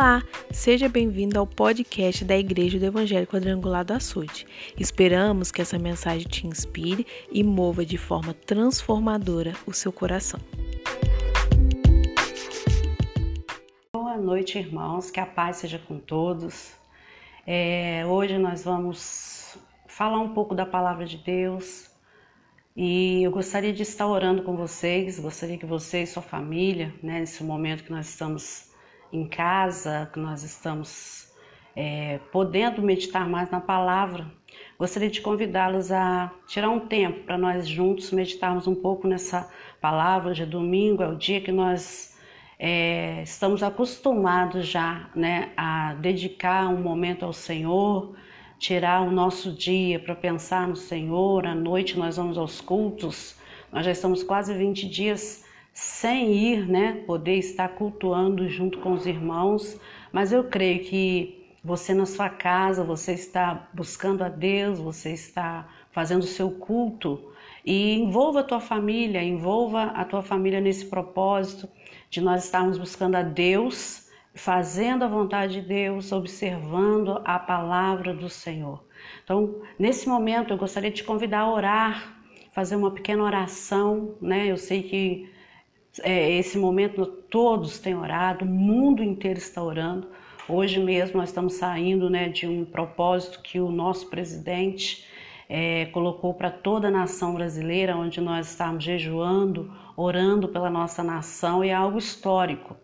Olá, seja bem-vindo ao podcast da Igreja do Evangelho Quadrangular do Açude. Esperamos que essa mensagem te inspire e mova de forma transformadora o seu coração. Boa noite, irmãos, que a paz seja com todos. É, hoje nós vamos falar um pouco da palavra de Deus e eu gostaria de estar orando com vocês, gostaria que vocês, sua família, né, nesse momento que nós estamos em casa, que nós estamos é, podendo meditar mais na palavra, gostaria de convidá-los a tirar um tempo para nós juntos meditarmos um pouco nessa palavra. É domingo, é o dia que nós é, estamos acostumados já né, a dedicar um momento ao Senhor, tirar o nosso dia para pensar no Senhor. À noite nós vamos aos cultos, nós já estamos quase 20 dias sem ir, né, poder estar cultuando junto com os irmãos, mas eu creio que você na sua casa, você está buscando a Deus, você está fazendo o seu culto e envolva a tua família, envolva a tua família nesse propósito de nós estarmos buscando a Deus, fazendo a vontade de Deus, observando a palavra do Senhor. Então, nesse momento eu gostaria de te convidar a orar, fazer uma pequena oração, né? Eu sei que é, esse momento todos têm orado, o mundo inteiro está orando. Hoje mesmo nós estamos saindo né, de um propósito que o nosso presidente é, colocou para toda a nação brasileira, onde nós estamos jejuando, orando pela nossa nação, e é algo histórico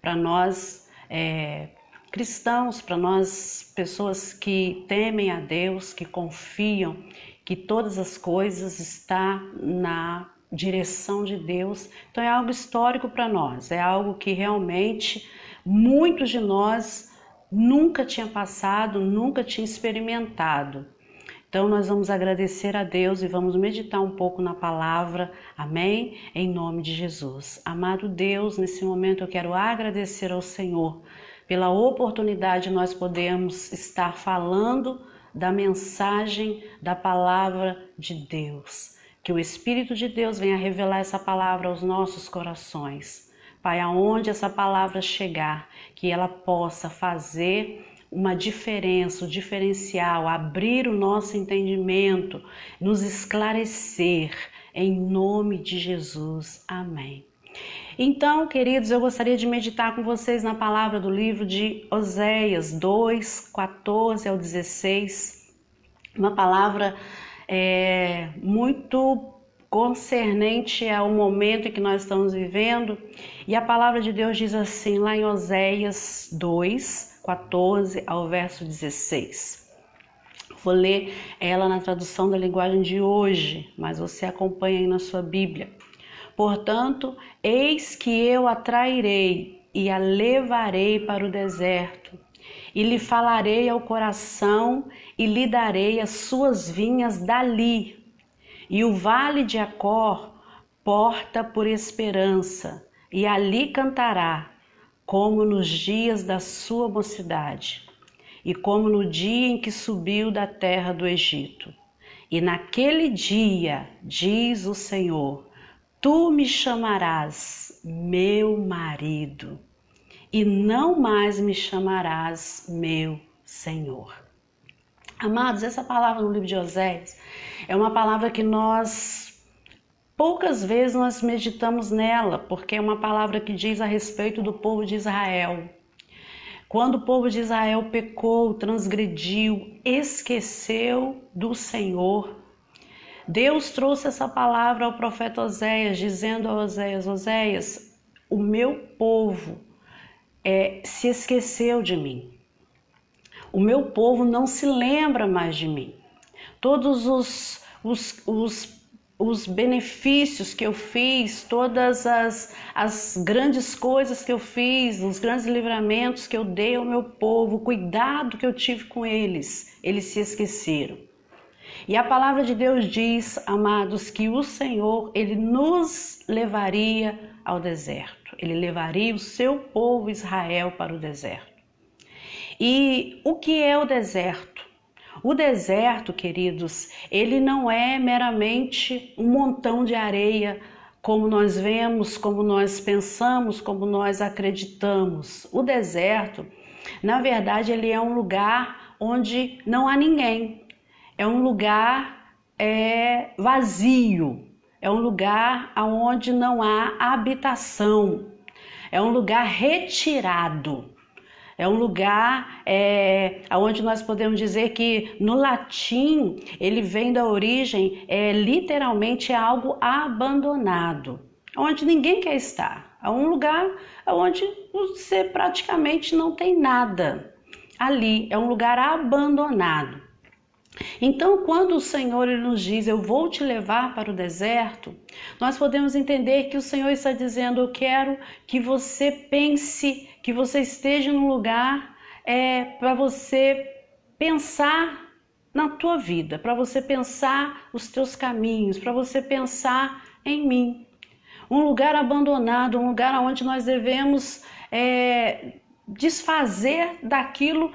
para nós é, cristãos, para nós pessoas que temem a Deus, que confiam que todas as coisas estão na direção de Deus. Então é algo histórico para nós, é algo que realmente muitos de nós nunca tinha passado, nunca tinha experimentado. Então nós vamos agradecer a Deus e vamos meditar um pouco na palavra. Amém? Em nome de Jesus. Amado Deus, nesse momento eu quero agradecer ao Senhor pela oportunidade de nós podermos estar falando da mensagem da palavra de Deus. Que o Espírito de Deus venha revelar essa palavra aos nossos corações. Pai, aonde essa palavra chegar, que ela possa fazer uma diferença, o um diferencial, abrir o nosso entendimento, nos esclarecer, em nome de Jesus. Amém. Então, queridos, eu gostaria de meditar com vocês na palavra do livro de Oséias 2, 14 ao 16. Uma palavra é, muito concernente ao momento que nós estamos vivendo. E a palavra de Deus diz assim, lá em Oséias 2, 14 ao verso 16. Vou ler ela na tradução da linguagem de hoje, mas você acompanha aí na sua Bíblia. Portanto, eis que eu a trairei e a levarei para o deserto e lhe falarei ao coração e lhe darei as suas vinhas dali. E o vale de Acor porta por esperança, e ali cantará, como nos dias da sua mocidade, e como no dia em que subiu da terra do Egito. E naquele dia, diz o Senhor, tu me chamarás meu marido e não mais me chamarás meu Senhor. Amados, essa palavra no livro de Oséias é uma palavra que nós poucas vezes nós meditamos nela, porque é uma palavra que diz a respeito do povo de Israel. Quando o povo de Israel pecou, transgrediu, esqueceu do Senhor, Deus trouxe essa palavra ao profeta Oséias, dizendo a Oséias: Oséias, o meu povo é, se esqueceu de mim. O meu povo não se lembra mais de mim. Todos os, os, os, os benefícios que eu fiz, todas as, as grandes coisas que eu fiz, os grandes livramentos que eu dei ao meu povo, o cuidado que eu tive com eles, eles se esqueceram. E a palavra de Deus diz, amados, que o Senhor, ele nos levaria ao deserto ele levaria o seu povo Israel para o deserto. E o que é o deserto? O deserto, queridos, ele não é meramente um montão de areia como nós vemos, como nós pensamos, como nós acreditamos. O deserto Na verdade, ele é um lugar onde não há ninguém. É um lugar é, vazio. É um lugar onde não há habitação. É um lugar retirado. É um lugar é, onde nós podemos dizer que no latim ele vem da origem, é, literalmente é algo abandonado, onde ninguém quer estar. É um lugar onde você praticamente não tem nada. Ali é um lugar abandonado. Então, quando o Senhor nos diz, Eu vou te levar para o deserto, nós podemos entender que o Senhor está dizendo, Eu quero que você pense que você esteja num lugar é, para você pensar na tua vida, para você pensar os teus caminhos, para você pensar em mim. Um lugar abandonado, um lugar onde nós devemos é, desfazer daquilo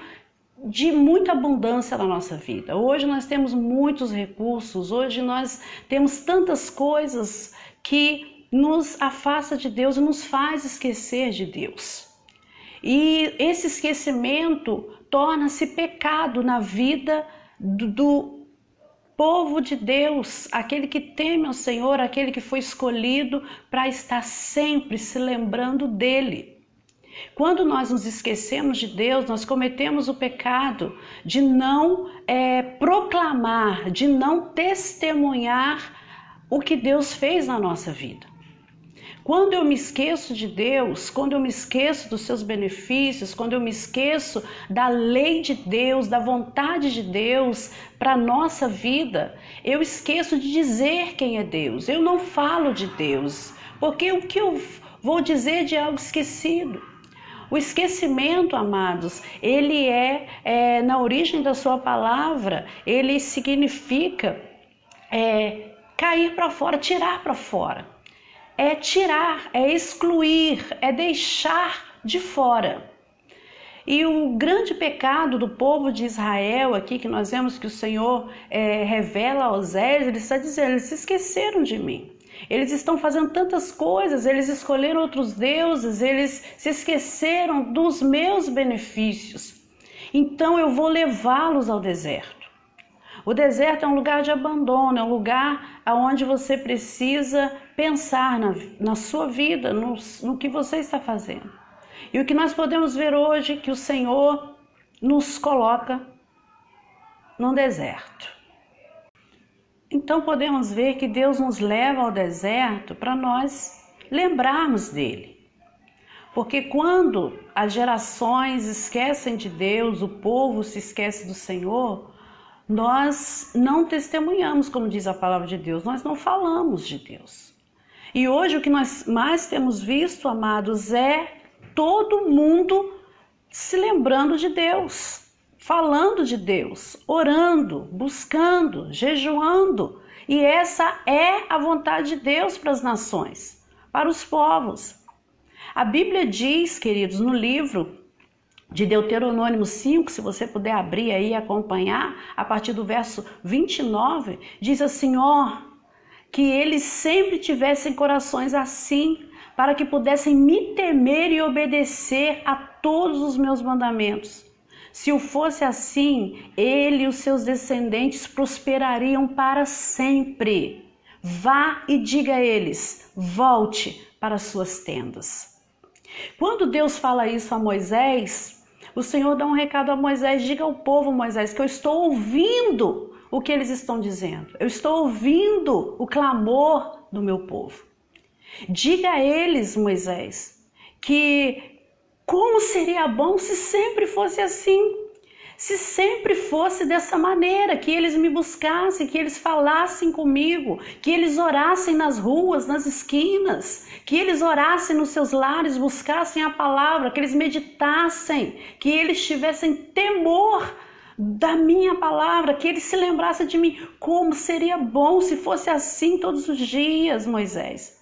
de muita abundância na nossa vida. Hoje nós temos muitos recursos, hoje nós temos tantas coisas que nos afasta de Deus e nos faz esquecer de Deus. E esse esquecimento torna-se pecado na vida do, do povo de Deus, aquele que teme ao Senhor, aquele que foi escolhido para estar sempre se lembrando dele. Quando nós nos esquecemos de Deus, nós cometemos o pecado de não é, proclamar, de não testemunhar o que Deus fez na nossa vida. Quando eu me esqueço de Deus, quando eu me esqueço dos seus benefícios, quando eu me esqueço da lei de Deus, da vontade de Deus para a nossa vida, eu esqueço de dizer quem é Deus. Eu não falo de Deus, porque o que eu vou dizer de algo esquecido? O esquecimento, amados, ele é, é na origem da sua palavra, ele significa é, cair para fora, tirar para fora é tirar, é excluir, é deixar de fora. E o grande pecado do povo de Israel, aqui que nós vemos que o Senhor é, revela aos Osés, ele está dizendo: eles se esqueceram de mim. Eles estão fazendo tantas coisas, eles escolheram outros deuses, eles se esqueceram dos meus benefícios. Então eu vou levá-los ao deserto. O deserto é um lugar de abandono, é um lugar onde você precisa pensar na, na sua vida, no, no que você está fazendo. E o que nós podemos ver hoje é que o Senhor nos coloca no deserto. Então podemos ver que Deus nos leva ao deserto para nós lembrarmos dele. Porque quando as gerações esquecem de Deus, o povo se esquece do Senhor, nós não testemunhamos, como diz a palavra de Deus, nós não falamos de Deus. E hoje o que nós mais temos visto, amados, é todo mundo se lembrando de Deus, falando de Deus, orando, buscando, jejuando. E essa é a vontade de Deus para as nações, para os povos. A Bíblia diz, queridos, no livro de Deuteronômio 5, se você puder abrir aí e acompanhar, a partir do verso 29, diz assim: ó, que eles sempre tivessem corações assim, para que pudessem me temer e obedecer a todos os meus mandamentos. Se o fosse assim, ele e os seus descendentes prosperariam para sempre. Vá e diga a eles: volte para suas tendas. Quando Deus fala isso a Moisés, o Senhor dá um recado a Moisés: diga ao povo, Moisés, que eu estou ouvindo o que eles estão dizendo. Eu estou ouvindo o clamor do meu povo. Diga a eles, Moisés, que como seria bom se sempre fosse assim se sempre fosse dessa maneira, que eles me buscassem, que eles falassem comigo, que eles orassem nas ruas, nas esquinas, que eles orassem nos seus lares, buscassem a palavra, que eles meditassem, que eles tivessem temor da minha palavra, que eles se lembrassem de mim. Como seria bom se fosse assim todos os dias, Moisés.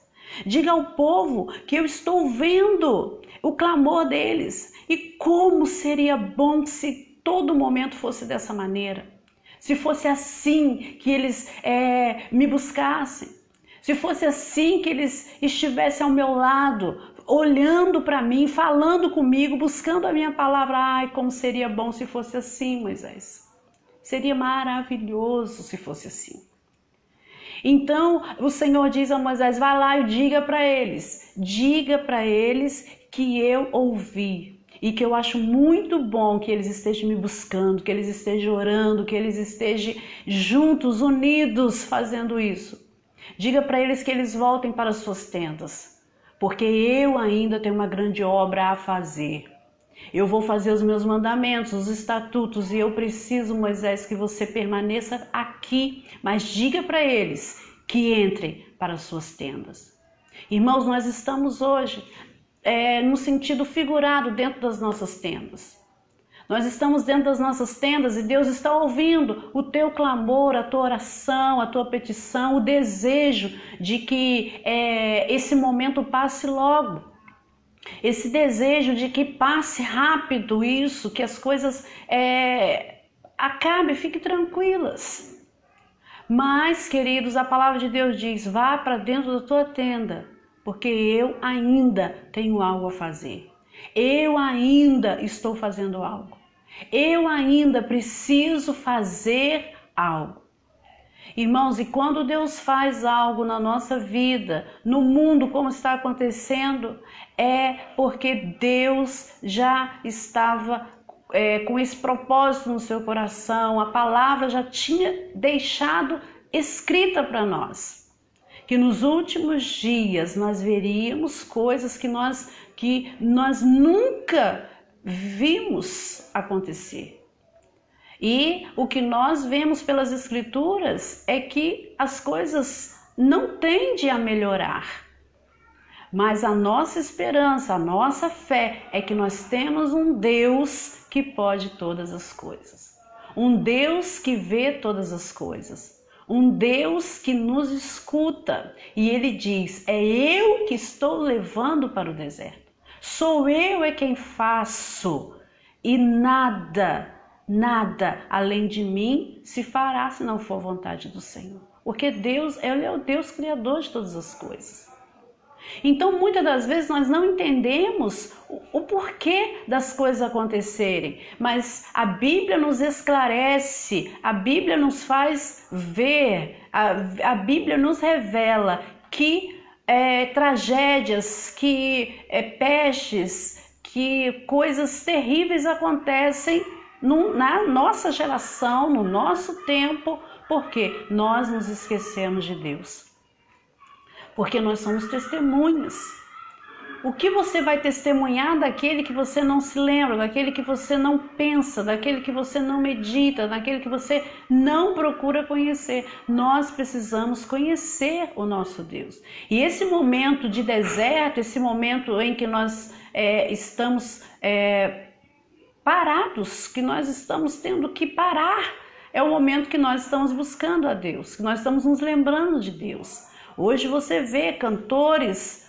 Diga ao povo que eu estou vendo o clamor deles e como seria bom se todo momento fosse dessa maneira, se fosse assim que eles é, me buscassem, Se fosse assim que eles estivessem ao meu lado, olhando para mim, falando comigo, buscando a minha palavra. Ai, como seria bom se fosse assim, Moisés. Seria maravilhoso se fosse assim. Então o Senhor diz a Moisés: vá lá e diga para eles, diga para eles que eu ouvi e que eu acho muito bom que eles estejam me buscando, que eles estejam orando, que eles estejam juntos, unidos, fazendo isso. Diga para eles que eles voltem para suas tendas, porque eu ainda tenho uma grande obra a fazer. Eu vou fazer os meus mandamentos, os estatutos, e eu preciso, Moisés, que você permaneça aqui, mas diga para eles que entrem para as suas tendas. Irmãos, nós estamos hoje é, no sentido figurado dentro das nossas tendas. Nós estamos dentro das nossas tendas e Deus está ouvindo o teu clamor, a tua oração, a tua petição, o desejo de que é, esse momento passe logo. Esse desejo de que passe rápido isso, que as coisas é, acabem, fiquem tranquilas. Mas, queridos, a palavra de Deus diz: vá para dentro da tua tenda, porque eu ainda tenho algo a fazer. Eu ainda estou fazendo algo. Eu ainda preciso fazer algo. Irmãos, e quando Deus faz algo na nossa vida, no mundo como está acontecendo, é porque Deus já estava é, com esse propósito no seu coração, a palavra já tinha deixado escrita para nós que nos últimos dias nós veríamos coisas que nós que nós nunca vimos acontecer. E o que nós vemos pelas escrituras é que as coisas não tendem a melhorar. Mas a nossa esperança, a nossa fé é que nós temos um Deus que pode todas as coisas. Um Deus que vê todas as coisas um Deus que nos escuta. E ele diz: É eu que estou levando para o deserto, sou eu é quem faço. E nada, nada além de mim se fará se não for vontade do Senhor, porque Deus ele é o Deus criador de todas as coisas. Então, muitas das vezes nós não entendemos o, porquê das coisas acontecerem, mas a Bíblia nos esclarece, a Bíblia nos faz ver, a, a Bíblia nos revela que é, tragédias, que é, pestes, que coisas terríveis acontecem no, na nossa geração, no nosso tempo, porque nós nos esquecemos de Deus porque nós somos testemunhas. O que você vai testemunhar daquele que você não se lembra, daquele que você não pensa, daquele que você não medita, daquele que você não procura conhecer? Nós precisamos conhecer o nosso Deus. E esse momento de deserto, esse momento em que nós é, estamos é, parados, que nós estamos tendo que parar, é o momento que nós estamos buscando a Deus, que nós estamos nos lembrando de Deus. Hoje você vê cantores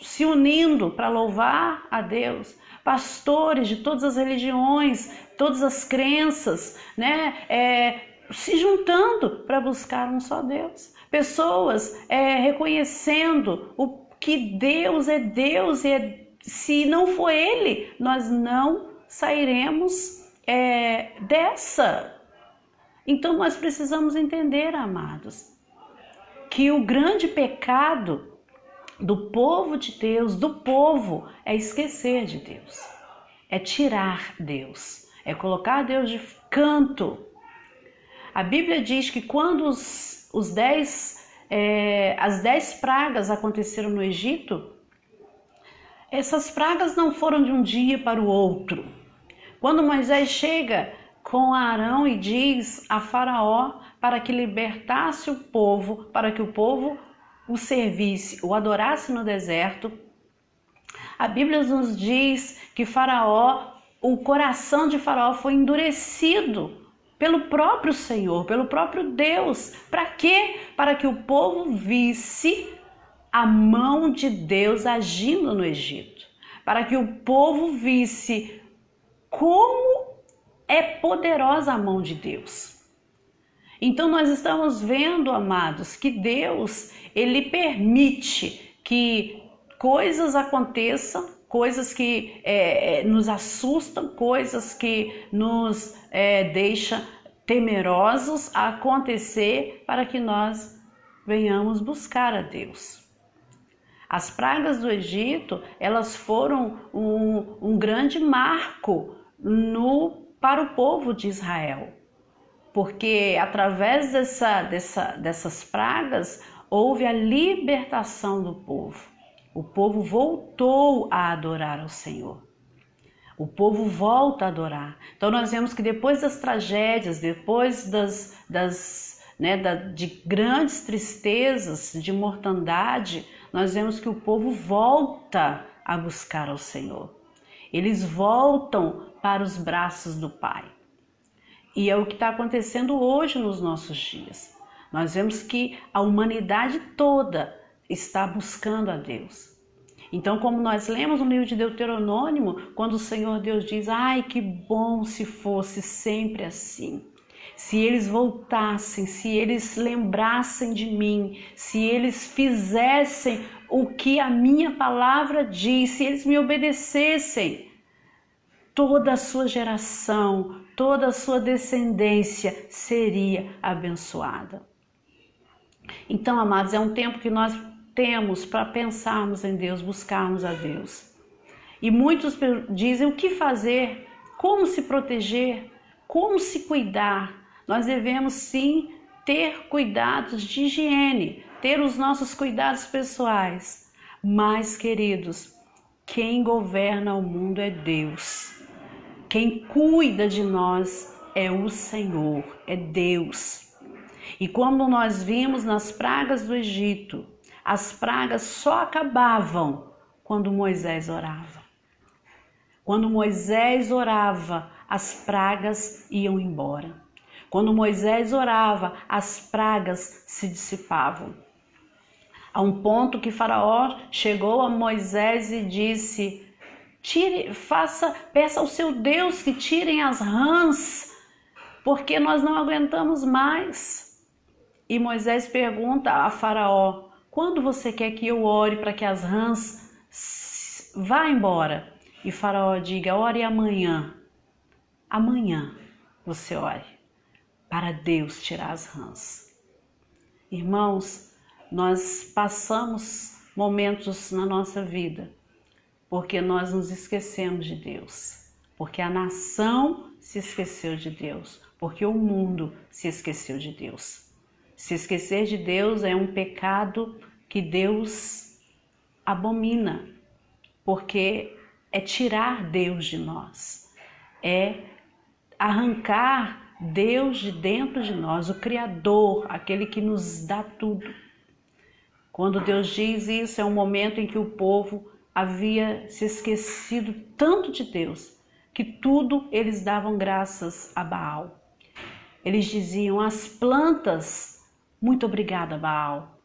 se unindo para louvar a Deus, pastores de todas as religiões, todas as crenças, né? É, se juntando para buscar um só Deus. Pessoas é, reconhecendo o que Deus é Deus e é, se não for Ele, nós não sairemos é, dessa. Então nós precisamos entender, amados, que o grande pecado do povo de Deus, do povo, é esquecer de Deus, é tirar Deus, é colocar Deus de canto. A Bíblia diz que quando os, os dez, é, as dez pragas aconteceram no Egito, essas pragas não foram de um dia para o outro. Quando Moisés chega com Arão e diz a Faraó para que libertasse o povo, para que o povo o servisse, o adorasse no deserto. A Bíblia nos diz que Faraó, o coração de Faraó foi endurecido pelo próprio Senhor, pelo próprio Deus. Para quê? Para que o povo visse a mão de Deus agindo no Egito. Para que o povo visse como é poderosa a mão de Deus. Então nós estamos vendo, amados, que Deus, ele permite que coisas aconteçam, coisas que é, é nos assustam, coisas que nos é, deixam temerosos a acontecer para que nós venhamos buscar a Deus. As pragas do Egito, elas foram um, um grande marco no, para o povo de Israel porque através dessa, dessa, dessas pragas houve a libertação do povo. O povo voltou a adorar ao Senhor. O povo volta a adorar. Então nós vemos que depois das tragédias, depois das, das né, da, de grandes tristezas, de mortandade, nós vemos que o povo volta a buscar ao Senhor. Eles voltam para os braços do Pai. E é o que está acontecendo hoje nos nossos dias. Nós vemos que a humanidade toda está buscando a Deus. Então, como nós lemos no livro de Deuteronômio, quando o Senhor Deus diz: Ai, que bom se fosse sempre assim. Se eles voltassem, se eles lembrassem de mim, se eles fizessem o que a minha palavra diz, se eles me obedecessem, toda a sua geração, toda a sua descendência seria abençoada. Então, amados, é um tempo que nós temos para pensarmos em Deus, buscarmos a Deus. E muitos dizem o que fazer, como se proteger, como se cuidar. Nós devemos sim ter cuidados de higiene, ter os nossos cuidados pessoais. Mas, queridos, quem governa o mundo é Deus. Quem cuida de nós é o Senhor, é Deus. E quando nós vimos nas pragas do Egito, as pragas só acabavam quando Moisés orava. Quando Moisés orava, as pragas iam embora. Quando Moisés orava, as pragas se dissipavam. A um ponto que Faraó chegou a Moisés e disse: Tire, faça, peça ao seu Deus que tirem as rãs, porque nós não aguentamos mais. E Moisés pergunta a Faraó: quando você quer que eu ore para que as rãs vá embora? E Faraó diga: ore amanhã. Amanhã você ore para Deus tirar as rãs. Irmãos, nós passamos momentos na nossa vida porque nós nos esquecemos de Deus, porque a nação se esqueceu de Deus, porque o mundo se esqueceu de Deus. Se esquecer de Deus é um pecado que Deus abomina, porque é tirar Deus de nós, é arrancar Deus de dentro de nós, o Criador, aquele que nos dá tudo. Quando Deus diz isso, é um momento em que o povo havia se esquecido tanto de Deus que tudo eles davam graças a Baal. Eles diziam as plantas, muito obrigada Baal.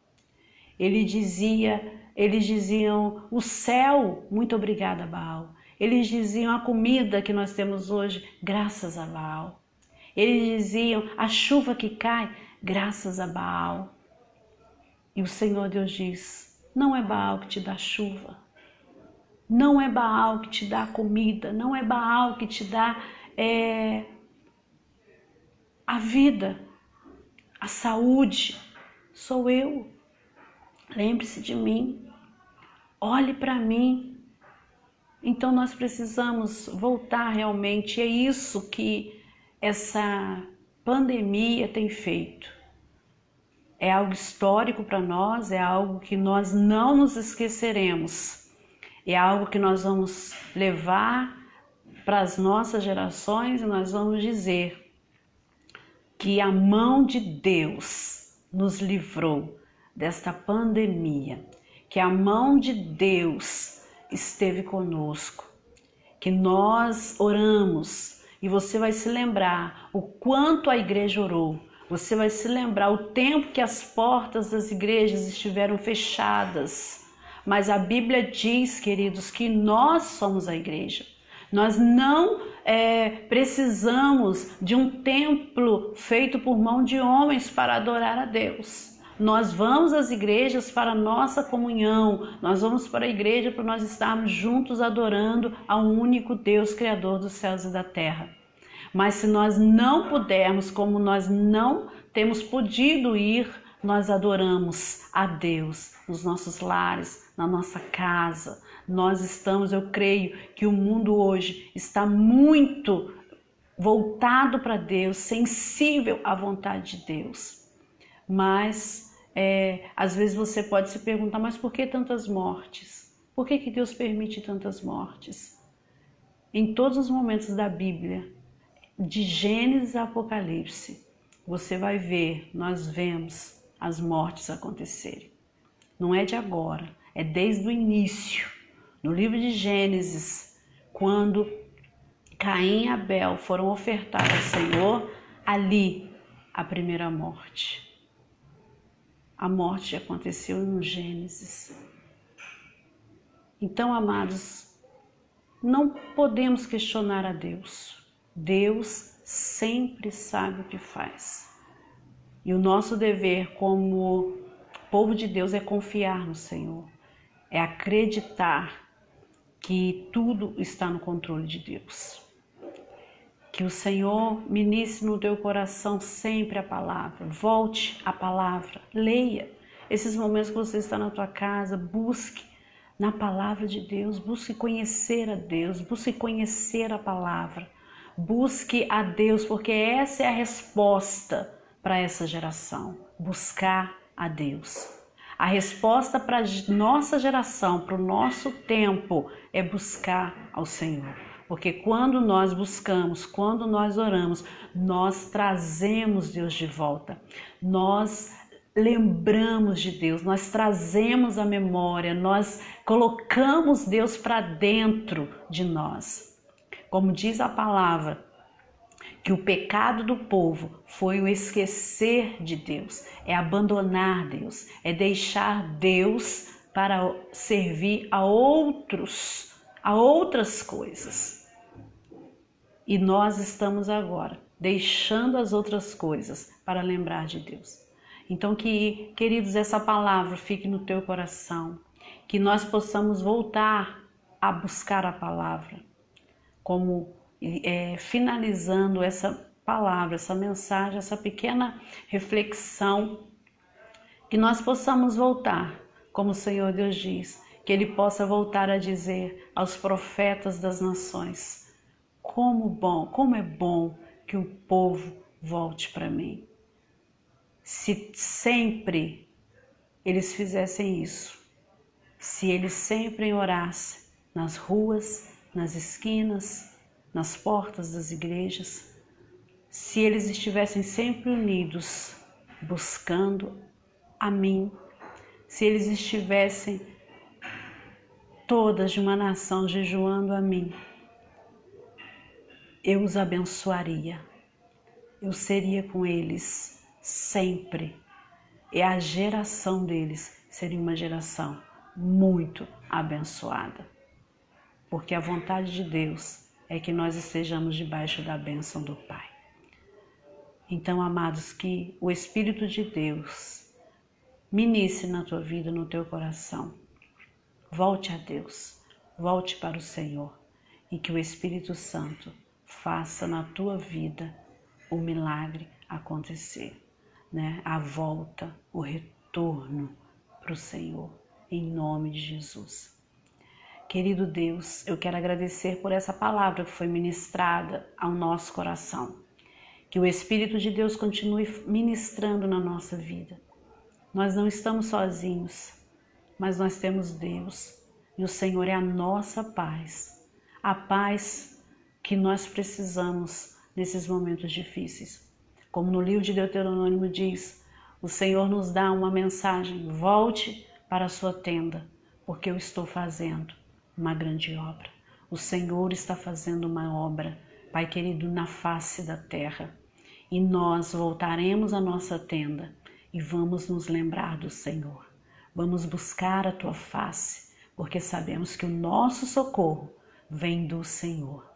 Ele dizia, eles diziam o céu, muito obrigada Baal. Eles diziam a comida que nós temos hoje, graças a Baal. Eles diziam a chuva que cai, graças a Baal. E o Senhor Deus diz: não é Baal que te dá chuva, não é Baal que te dá comida, não é Baal que te dá é, a vida, a saúde. Sou eu. Lembre-se de mim. Olhe para mim. Então nós precisamos voltar realmente. É isso que essa pandemia tem feito. É algo histórico para nós, é algo que nós não nos esqueceremos é algo que nós vamos levar para as nossas gerações e nós vamos dizer que a mão de Deus nos livrou desta pandemia, que a mão de Deus esteve conosco, que nós oramos e você vai se lembrar o quanto a igreja orou. Você vai se lembrar o tempo que as portas das igrejas estiveram fechadas mas a Bíblia diz, queridos, que nós somos a igreja. Nós não é, precisamos de um templo feito por mão de homens para adorar a Deus. Nós vamos às igrejas para nossa comunhão, nós vamos para a igreja para nós estarmos juntos adorando ao único Deus Criador dos céus e da terra. Mas se nós não pudermos, como nós não temos podido ir, nós adoramos a Deus nos nossos lares, na nossa casa. Nós estamos, eu creio que o mundo hoje está muito voltado para Deus, sensível à vontade de Deus. Mas é, às vezes você pode se perguntar, mas por que tantas mortes? Por que, que Deus permite tantas mortes? Em todos os momentos da Bíblia, de Gênesis a Apocalipse, você vai ver, nós vemos as mortes acontecerem. Não é de agora, é desde o início. No livro de Gênesis, quando Caim e Abel foram ofertar ao Senhor, ali a primeira morte. A morte aconteceu no Gênesis. Então, amados, não podemos questionar a Deus. Deus sempre sabe o que faz. E o nosso dever como povo de Deus é confiar no Senhor, é acreditar que tudo está no controle de Deus. Que o Senhor ministre no teu coração sempre a palavra. Volte a palavra, leia. Esses momentos que você está na tua casa, busque na palavra de Deus, busque conhecer a Deus, busque conhecer a palavra. Busque a Deus, porque essa é a resposta para essa geração: buscar a Deus. A resposta para nossa geração, para o nosso tempo, é buscar ao Senhor. Porque quando nós buscamos, quando nós oramos, nós trazemos Deus de volta. Nós lembramos de Deus, nós trazemos a memória, nós colocamos Deus para dentro de nós. Como diz a palavra, que o pecado do povo foi o esquecer de Deus, é abandonar Deus, é deixar Deus para servir a outros, a outras coisas. E nós estamos agora deixando as outras coisas para lembrar de Deus. Então que, queridos, essa palavra fique no teu coração, que nós possamos voltar a buscar a palavra como é, finalizando essa palavra, essa mensagem, essa pequena reflexão, que nós possamos voltar, como o Senhor Deus diz, que Ele possa voltar a dizer aos profetas das nações: como bom, como é bom que o povo volte para mim. Se sempre eles fizessem isso, se eles sempre orassem nas ruas, nas esquinas, nas portas das igrejas, se eles estivessem sempre unidos, buscando a mim, se eles estivessem todas de uma nação jejuando a mim, eu os abençoaria, eu seria com eles sempre, e a geração deles seria uma geração muito abençoada. Porque a vontade de Deus é que nós estejamos debaixo da bênção do Pai. Então, amados, que o Espírito de Deus ministre na tua vida, no teu coração. Volte a Deus, volte para o Senhor e que o Espírito Santo faça na tua vida o milagre acontecer, né? A volta, o retorno para o Senhor, em nome de Jesus. Querido Deus, eu quero agradecer por essa palavra que foi ministrada ao nosso coração. Que o Espírito de Deus continue ministrando na nossa vida. Nós não estamos sozinhos, mas nós temos Deus e o Senhor é a nossa paz, a paz que nós precisamos nesses momentos difíceis. Como no livro de Deuteronômio diz, o Senhor nos dá uma mensagem: volte para a sua tenda, porque eu estou fazendo uma grande obra. O Senhor está fazendo uma obra, Pai querido, na face da terra. E nós voltaremos à nossa tenda e vamos nos lembrar do Senhor. Vamos buscar a tua face, porque sabemos que o nosso socorro vem do Senhor.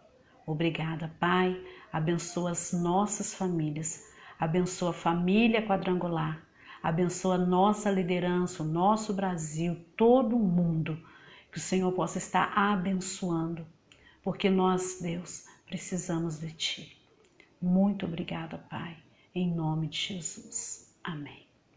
Obrigada, Pai. Abençoa as nossas famílias. Abençoa a família quadrangular. Abençoa a nossa liderança, o nosso Brasil, todo o mundo. Que o Senhor possa estar abençoando. Porque nós, Deus, precisamos de Ti. Muito obrigada, Pai. Em nome de Jesus. Amém.